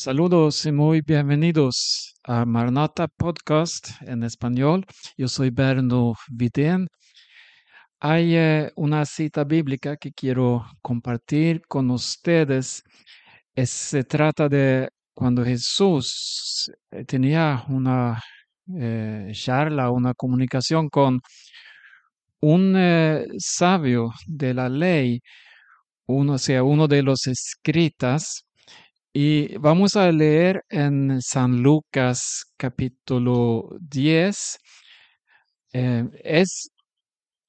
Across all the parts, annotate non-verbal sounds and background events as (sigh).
Saludos y muy bienvenidos a Marnata Podcast en español. Yo soy Berno Vidén. Hay eh, una cita bíblica que quiero compartir con ustedes. se trata de cuando Jesús eh, tenía una eh, charla, una comunicación con un sabio de la ley, uno, sea, uno de los escritas, y vamos a leer en San Lucas capítulo 10. Eh, es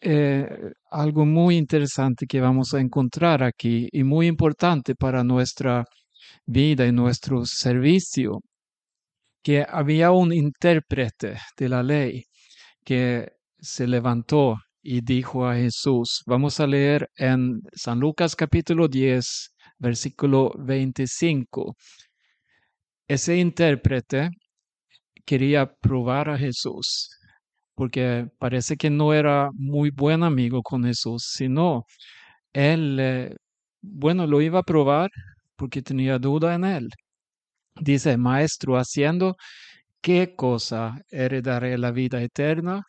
eh, algo muy interesante que vamos a encontrar aquí y muy importante para nuestra vida y nuestro servicio, que había un intérprete de la ley que se levantó y dijo a Jesús, vamos a leer en San Lucas capítulo 10, versículo 25. Ese intérprete quería probar a Jesús, porque parece que no era muy buen amigo con Jesús, sino él, bueno, lo iba a probar porque tenía duda en él. Dice, maestro, haciendo qué cosa heredaré la vida eterna?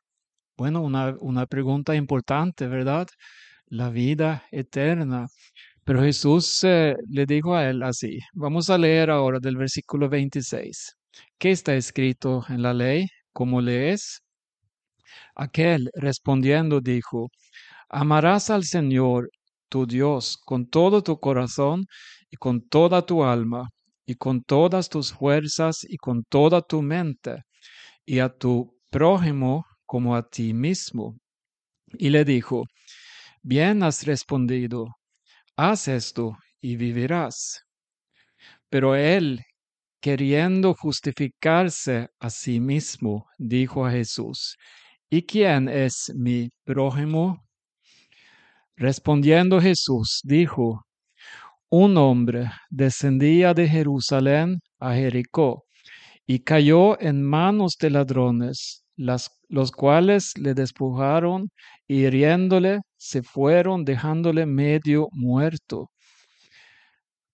Bueno, una, una pregunta importante, ¿verdad? La vida eterna. Pero Jesús eh, le dijo a él así. Vamos a leer ahora del versículo 26. ¿Qué está escrito en la ley? ¿Cómo lees? Aquel respondiendo dijo, amarás al Señor tu Dios con todo tu corazón y con toda tu alma y con todas tus fuerzas y con toda tu mente y a tu prójimo como a ti mismo. Y le dijo, bien has respondido haz esto y vivirás. Pero él, queriendo justificarse a sí mismo, dijo a Jesús, ¿y quién es mi prójimo? Respondiendo Jesús, dijo, un hombre descendía de Jerusalén a Jericó y cayó en manos de ladrones, los cuales le despojaron y hiriéndole se fueron dejándole medio muerto.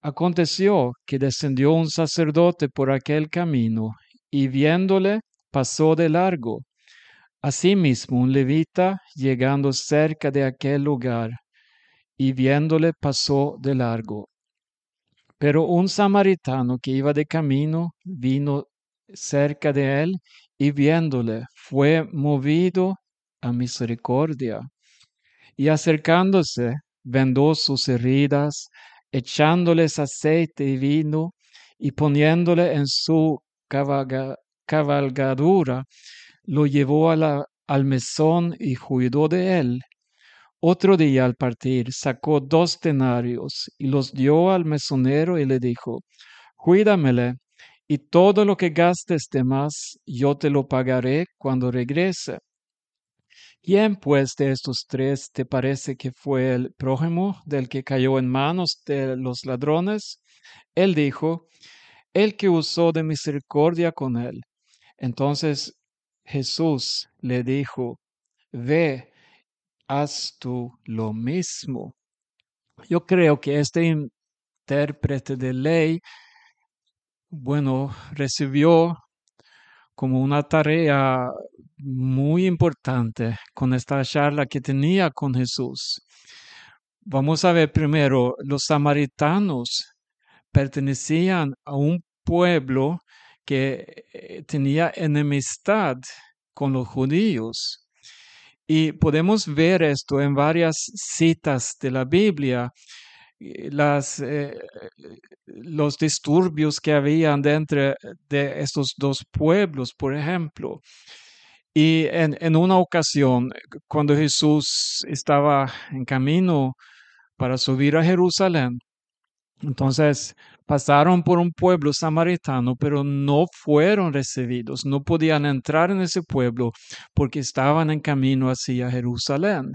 Aconteció que descendió un sacerdote por aquel camino y viéndole pasó de largo. Asimismo un levita, llegando cerca de aquel lugar, y viéndole pasó de largo. Pero un samaritano que iba de camino vino cerca de él y viéndole fue movido a misericordia y acercándose, vendó sus heridas, echándoles aceite y vino, y poniéndole en su cabalgadura, lo llevó al mesón y cuidó de él. Otro día al partir sacó dos denarios y los dio al mesonero y le dijo, Cuídamele, y todo lo que gastes de más yo te lo pagaré cuando regrese. ¿Quién pues de estos tres te parece que fue el prójimo del que cayó en manos de los ladrones? Él dijo, el que usó de misericordia con él. Entonces Jesús le dijo, ve, haz tú lo mismo. Yo creo que este intérprete de ley, bueno, recibió como una tarea muy importante con esta charla que tenía con Jesús. Vamos a ver primero, los samaritanos pertenecían a un pueblo que eh, tenía enemistad con los judíos. Y podemos ver esto en varias citas de la Biblia las, eh, los disturbios que habían dentro de estos dos pueblos, por ejemplo. Y en, en una ocasión, cuando Jesús estaba en camino para subir a Jerusalén, entonces pasaron por un pueblo samaritano, pero no fueron recibidos, no podían entrar en ese pueblo porque estaban en camino hacia Jerusalén.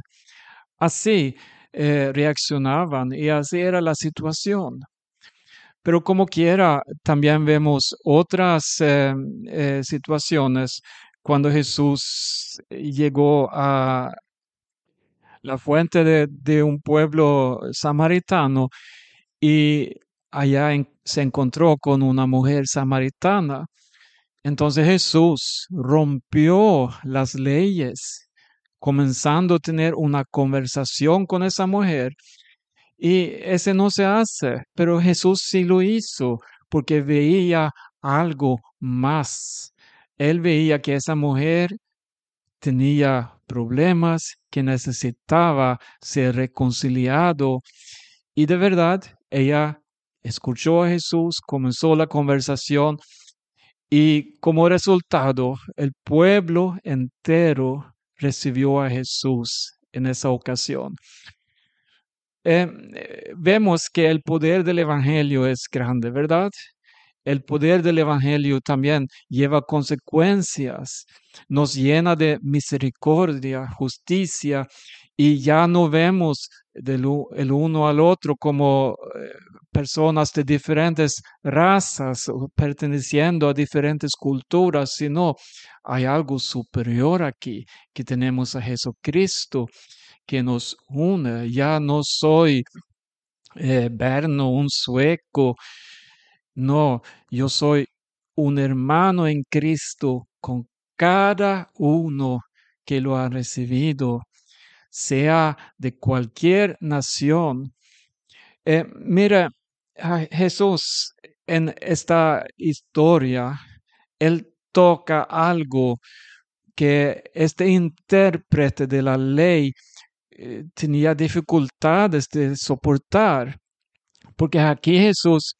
Así, eh, reaccionaban y así era la situación. Pero como quiera, también vemos otras eh, eh, situaciones cuando Jesús llegó a la fuente de, de un pueblo samaritano y allá se encontró con una mujer samaritana. Entonces Jesús rompió las leyes, comenzando a tener una conversación con esa mujer. Y ese no se hace, pero Jesús sí lo hizo porque veía algo más. Él veía que esa mujer tenía problemas, que necesitaba ser reconciliado. Y de verdad, ella escuchó a Jesús, comenzó la conversación y como resultado, el pueblo entero recibió a Jesús en esa ocasión. Eh, eh, vemos que el poder del Evangelio es grande, ¿verdad? el poder del Evangelio también lleva consecuencias, nos llena de misericordia, justicia, y ya no vemos del, el uno al otro como eh, personas de diferentes razas perteneciendo a diferentes culturas, sino hay algo superior aquí, que tenemos a Jesucristo que nos une. Ya no soy eh, Berno, un sueco, no, yo soy un hermano en Cristo con cada uno que lo ha recibido, sea de cualquier nación. Eh, mira, Jesús en esta historia, él toca algo que este intérprete de la ley eh, tenía dificultades de soportar, porque aquí Jesús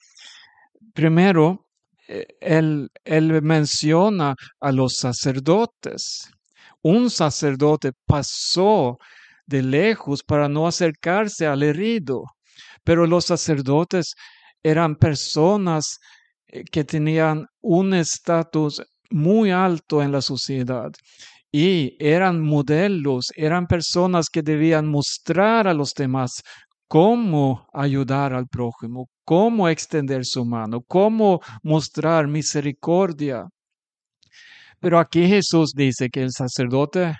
Primero, eh, él, él menciona a los sacerdotes. Un sacerdote pasó de lejos para no acercarse al herido, pero los sacerdotes eran personas eh, que tenían un estatus muy alto en la sociedad y eran modelos, eran personas que debían mostrar a los demás cómo ayudar al prójimo, cómo extender su mano, cómo mostrar misericordia. Pero aquí Jesús dice que el sacerdote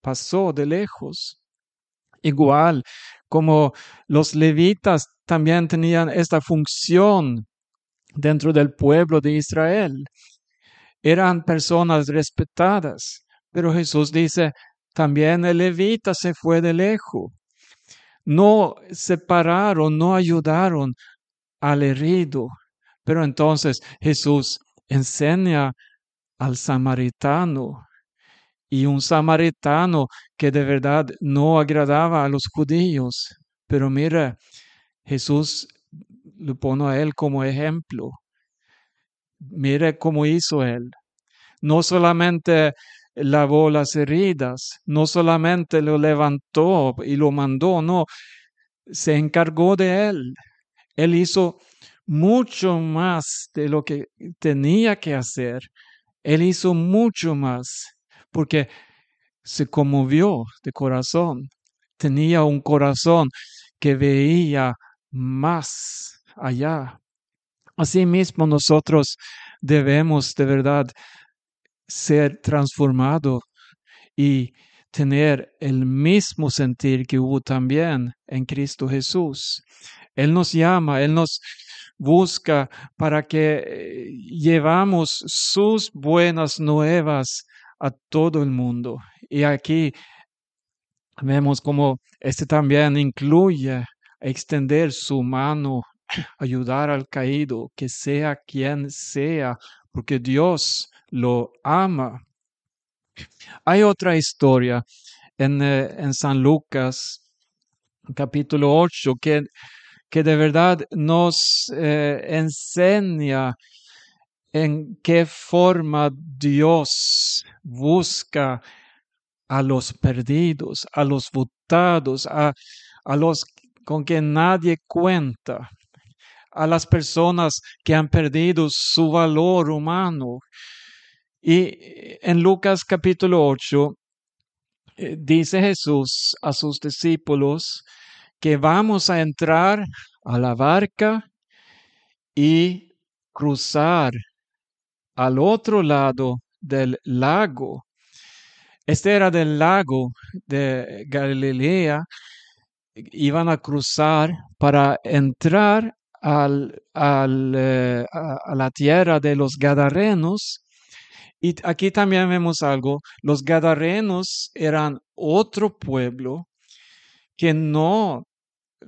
pasó de lejos. Igual como los levitas también tenían esta función dentro del pueblo de Israel. Eran personas respetadas, pero Jesús dice, también el levita se fue de lejos. No separaron, no ayudaron al herido. Pero entonces Jesús enseña al samaritano y un samaritano que de verdad no agradaba a los judíos. Pero mira, Jesús lo pone a él como ejemplo. Mire cómo hizo él. No solamente lavó las heridas, no solamente lo levantó y lo mandó, no, se encargó de él. Él hizo mucho más de lo que tenía que hacer. Él hizo mucho más porque se conmovió de corazón. Tenía un corazón que veía más allá. Asimismo, nosotros debemos de verdad ser transformados y tener el mismo sentir que hubo también en Cristo Jesús. Él nos llama, Él nos busca para que eh, llevamos sus buenas nuevas a todo el mundo. Y aquí vemos como este también incluye extender su mano, (clears throat) ayudar al caído, que sea quien sea, porque Dios lo ama. Hay otra historia en, eh, en San Lucas, capítulo 8, que que de verdad nos eh, enseña en qué forma Dios busca a los perdidos, a los votados, a, a los con que nadie cuenta, a las personas que han perdido su valor humano. Y en Lucas capítulo 8 eh, dice Jesús a sus discípulos, que vamos a entrar a la barca y cruzar al otro lado del lago. Este era del lago de Galilea. Iban a cruzar para entrar al, eh, a, la tierra de los Gadarenos. Y aquí también vemos algo. Los Gadarenos eran otro pueblo que no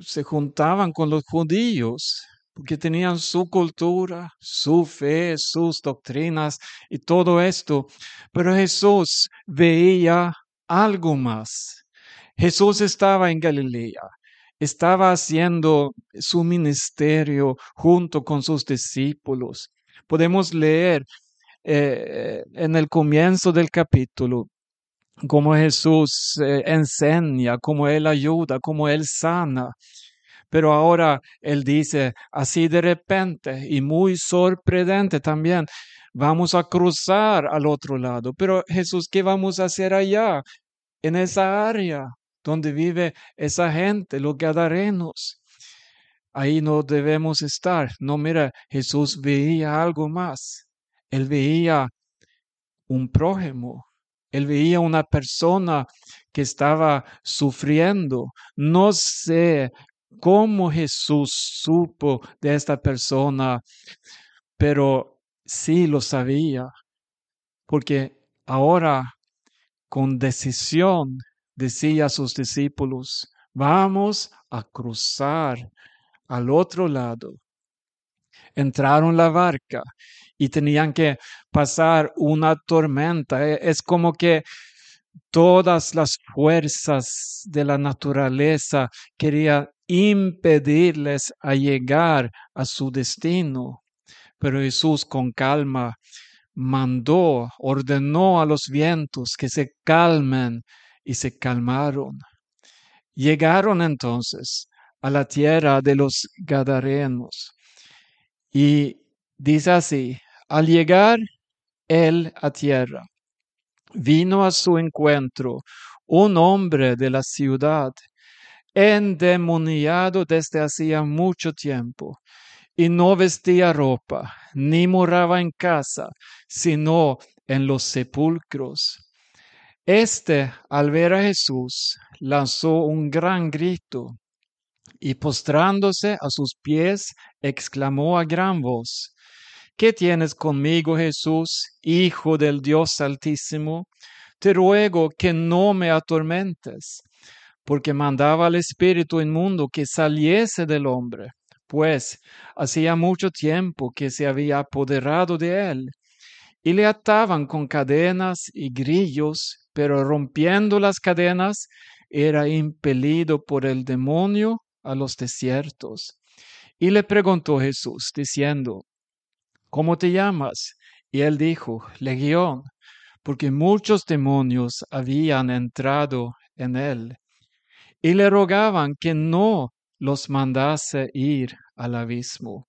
se juntaban con los judíos, porque tenían su cultura, su fe, sus doctrinas y todo esto. Pero Jesús veía algo más. Jesús estaba en Galilea, estaba haciendo su ministerio junto con sus discípulos. Podemos leer eh, en el comienzo del capítulo cómo Jesús eh, enseña, cómo Él ayuda, cómo Él sana. Pero ahora Él dice así de repente y muy sorprendente también, vamos a cruzar al otro lado. Pero Jesús, ¿qué vamos a hacer allá? En esa área donde vive esa gente, los gadarenos. Ahí no debemos estar. No, mira, Jesús veía algo más. Él veía un prójimo. Él veía una persona que estaba sufriendo. No sé cómo Jesús supo de esta persona, pero sí lo sabía, porque ahora con decisión decía a sus discípulos, vamos a cruzar al otro lado. Entraron la barca y tenían que pasar una tormenta. E, es como que todas las fuerzas de la naturaleza querían impedirles a llegar a su destino. Pero Jesús con calma mandó, ordenó a los vientos que se calmen y se calmaron. Llegaron entonces a la tierra de los Gadarenos. Y dice así, al llegar él a tierra, vino a su encuentro un hombre de la ciudad, endemoniado desde hacía mucho tiempo, y no vestía ropa, ni moraba en casa, sino en los sepulcros. Este, al ver a Jesús, lanzó un gran grito y postrándose a sus pies, exclamó a gran voz, ¿Qué tienes conmigo, Jesús, Hijo del Dios Altísimo? Te ruego que no me atormentes, porque mandaba al espíritu inmundo que saliese del hombre, pues hacía mucho tiempo que se había apoderado de él, y le ataban con cadenas y grillos pero rompiendo las cadenas, era impelido por el demonio a los desiertos. Y le preguntó Jesús, diciendo, ¿Cómo te llamas? Y él dijo, Legión, porque muchos demonios habían entrado en él. Y le rogaban que no los mandase ir al abismo.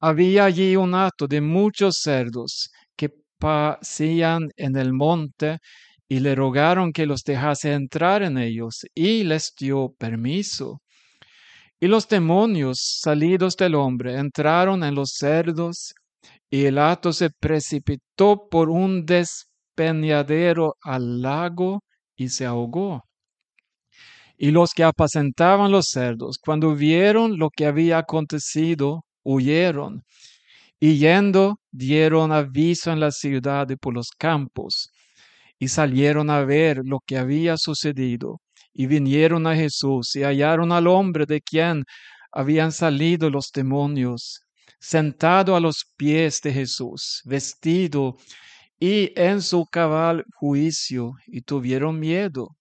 Había allí un hato de muchos cerdos que pasían en el monte y le rogaron que los dejase entrar en ellos, y les dio permiso. Y los demonios salidos del hombre entraron en los cerdos, y el hato se precipitó por un despeñadero al lago y se ahogó. Y los que apacentaban los cerdos, cuando vieron lo que había acontecido, huyeron, y yendo dieron aviso en la ciudad y por los campos y salieron a ver lo que había sucedido, y vinieron a Jesús y hallaron al hombre de quien habían salido los demonios, sentado a los pies de Jesús, vestido y en su cabal juicio, y tuvieron miedo.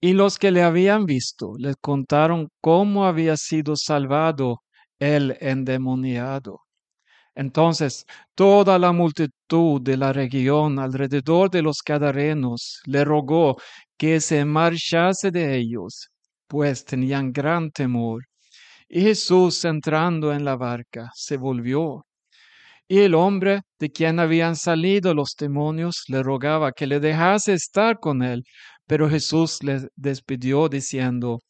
Y los que le habían visto le contaron cómo había sido salvado el endemoniado. Entonces toda la multitud de la región alrededor de los cadarenos le rogó que se marchase de ellos, pues tenían gran temor. Y Jesús, entrando en la barca, se volvió. Y el hombre de quien habían salido los demonios le rogaba que le dejase estar con él, pero Jesús le despidió diciendo,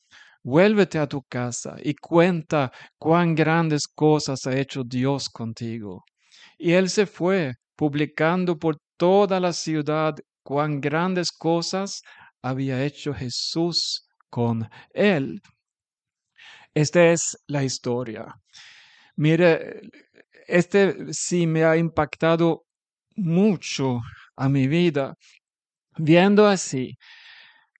Vuélvete a tu casa y cuenta cuán grandes cosas ha hecho Dios contigo. Y él se fue, publicando por toda la ciudad cuán grandes cosas había hecho Jesús con él. Esta es la historia. Mire, este sí me ha impactado mucho a mi vida, viendo así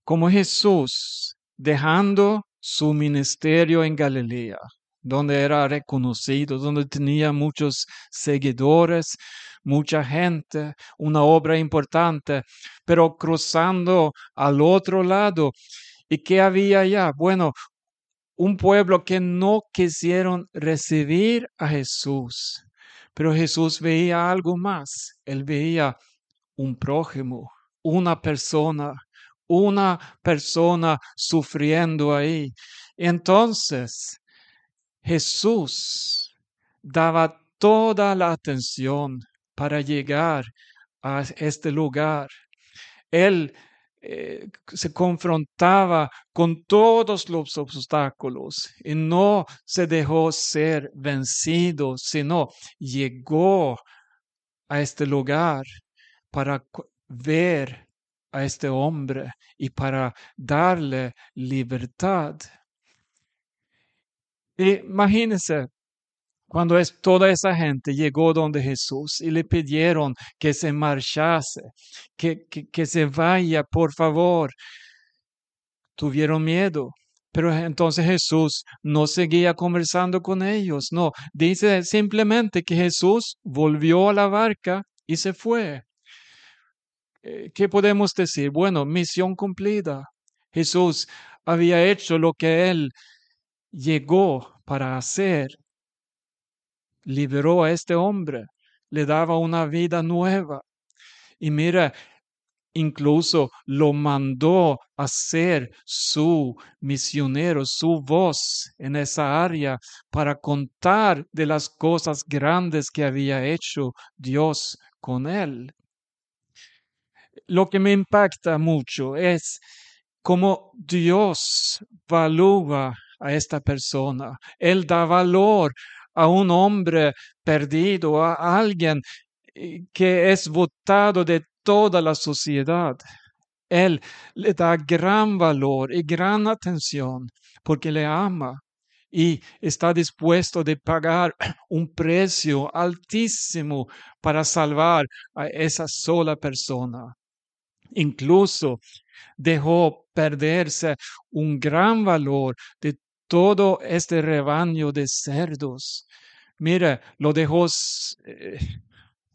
como Jesús, dejando su ministerio en Galilea, donde era reconocido, donde tenía muchos seguidores, mucha gente, una obra importante, pero cruzando al otro lado. ¿Y qué había allá? Bueno, un pueblo que no quisieron recibir a Jesús. Pero Jesús veía algo más. Él veía un prójimo, una persona, una persona sufriendo ahí. Entonces, Jesús daba toda la atención para llegar a este lugar. Él eh, se confrontaba con todos los obstáculos y no se dejó ser vencido, sino llegó a este lugar para ver a este hombre y para darle libertad. Imagínense, cuando es, toda esa gente llegó donde Jesús y le pidieron que se marchase, que, que, se vaya, por favor, tuvieron miedo. Pero entonces Jesús no seguía conversando con ellos, no, dice simplemente que Jesús volvió a la barca y se fue. Eh, ¿Qué podemos decir? Bueno, misión cumplida. Jesús había hecho lo que él llegó para hacer liberó a este hombre, le daba una vida nueva. Y mira, incluso lo mandó a ser su misionero, su voz en esa área para contar de las cosas grandes que había hecho Dios con él. Lo que me impacta mucho es cómo Dios valúa a esta persona. Él da valor a un hombre perdido, a alguien eh, que es votado de toda la sociedad. Él le da gran valor y gran atención porque le ama y está dispuesto de pagar (clears throat) un precio altísimo para salvar a esa sola persona. Incluso dejó perderse un gran valor de todo este rebaño de cerdos. Mira, lo dejó eh,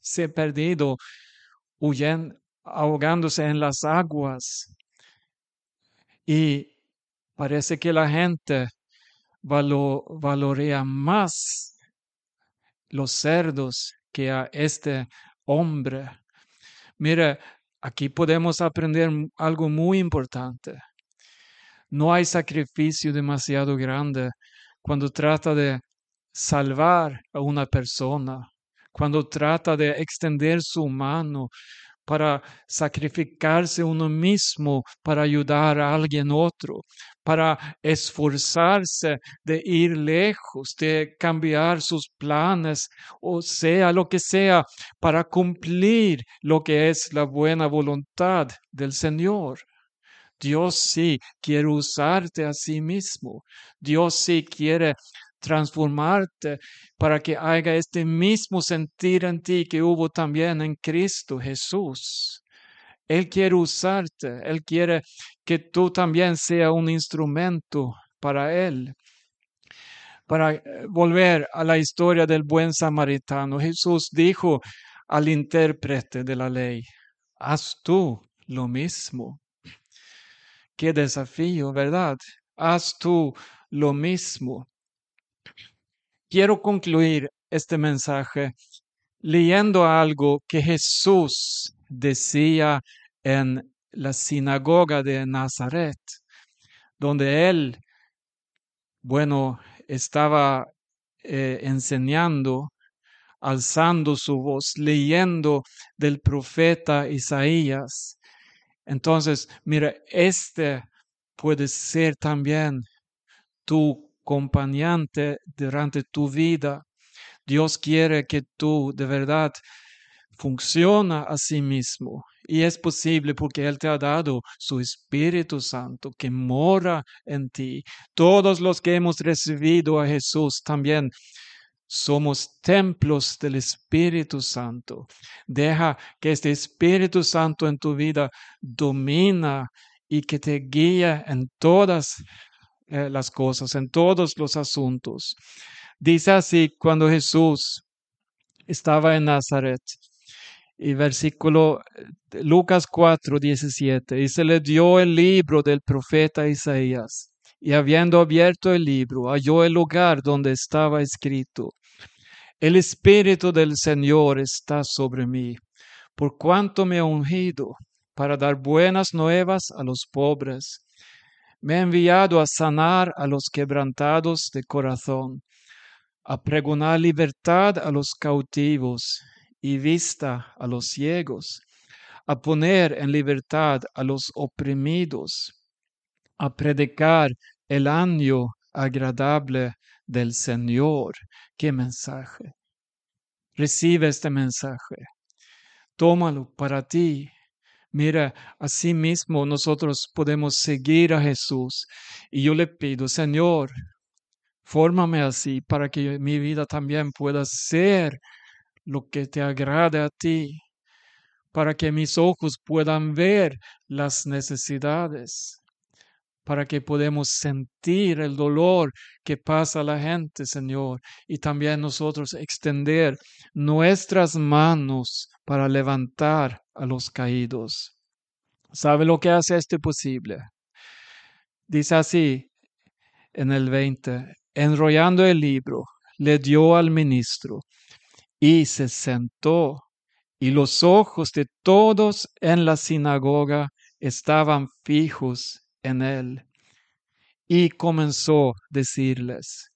se perdido, huyendo, ahogándose en las aguas. Y parece que la gente valorea más los cerdos que a este hombre. Mira, aquí podemos aprender algo muy importante. No hay sacrificio demasiado grande cuando trata de salvar a una persona, cuando trata de extender su mano para sacrificarse uno mismo para ayudar a alguien otro, para esforzarse de ir lejos, de cambiar sus planes, o sea, lo que sea, para cumplir lo que es la buena voluntad del Señor. Dios sí quiere usarte a sí mismo. Dios sí quiere transformarte para que haga este mismo sentir en ti que hubo también en Cristo Jesús. Él quiere usarte, Él quiere que tú también sea un instrumento para Él. Para eh, volver a la historia del buen samaritano, Jesús dijo al intérprete de la ley, haz tú lo mismo. Qué desafío, ¿verdad? Haz tú lo mismo. Quiero concluir este mensaje leyendo algo que Jesús decía en la sinagoga de Nazaret, donde él, bueno, estaba eh, enseñando, alzando su voz, leyendo del profeta Isaías. Entonces, mira, este puede ser también tu acompañante durante tu vida. Dios quiere que tú de verdad funciona a sí mismo Y es posible porque Él te ha dado su Espíritu Santo que mora en ti. Todos los que hemos recibido a Jesús también somos templos del Espíritu Santo. Deja que este Espíritu Santo en tu vida domina y que te guíe en todas eh, las cosas, en todos los asuntos. Dice así cuando Jesús estaba en Nazaret. Y versículo eh, Lucas 4, 17. Y se le dio el libro del profeta Isaías. Y habiendo abierto el libro, halló el lugar donde estaba escrito. El Espíritu del Señor está sobre mí, por cuanto me ha ungido para dar buenas nuevas a los pobres. Me ha enviado a sanar a los quebrantados de corazón, a pregonar libertad a los cautivos y vista a los ciegos, a poner en libertad a los oprimidos, a predicar el año agradable del Señor. ¿Qué mensaje? Recibe este mensaje. Tómalo para ti. Mira, así mismo nosotros podemos seguir a Jesús. Y yo le pido, Señor, Fórmame así para que mi vida también pueda ser lo que te agrade a ti, para que mis ojos puedan ver las necesidades, para que podamos sentir el dolor que pasa la gente, Señor, y también nosotros extender nuestras manos para levantar a los caídos. ¿Sabe lo que hace este posible? Dice así en el 20, enrollando el libro, le dio al ministro y se sentó, y los ojos de todos en la sinagoga estaban fijos en él. Y comenzó a decirles,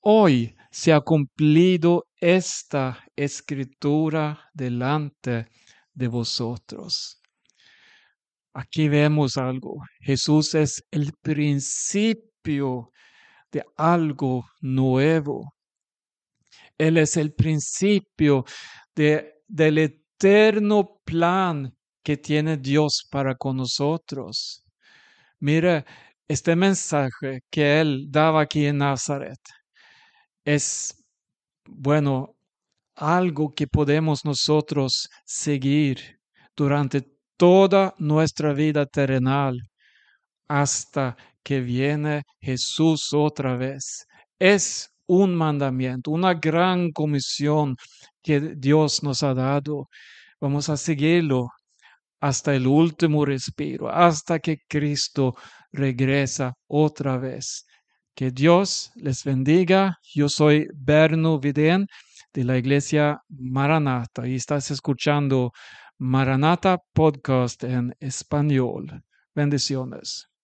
hoy se ha cumplido esta escritura delante de vosotros. Aquí vemos algo. Jesús es el principio de algo nuevo. Él es el principio de, del eterno plan que tiene Dios para con nosotros. Mira, este mensaje que Él daba aquí en Nazaret es, bueno, algo que podemos nosotros seguir durante toda nuestra vida terrenal hasta que viene Jesús otra vez. Es un mandamiento, una gran comisión que Dios nos ha dado. Vamos a seguirlo hasta el último respiro, hasta que Cristo regresa otra vez. Que Dios les bendiga. Yo soy Berno Vidén de la iglesia Maranata y estás escuchando Maranata Podcast en español. Bendiciones.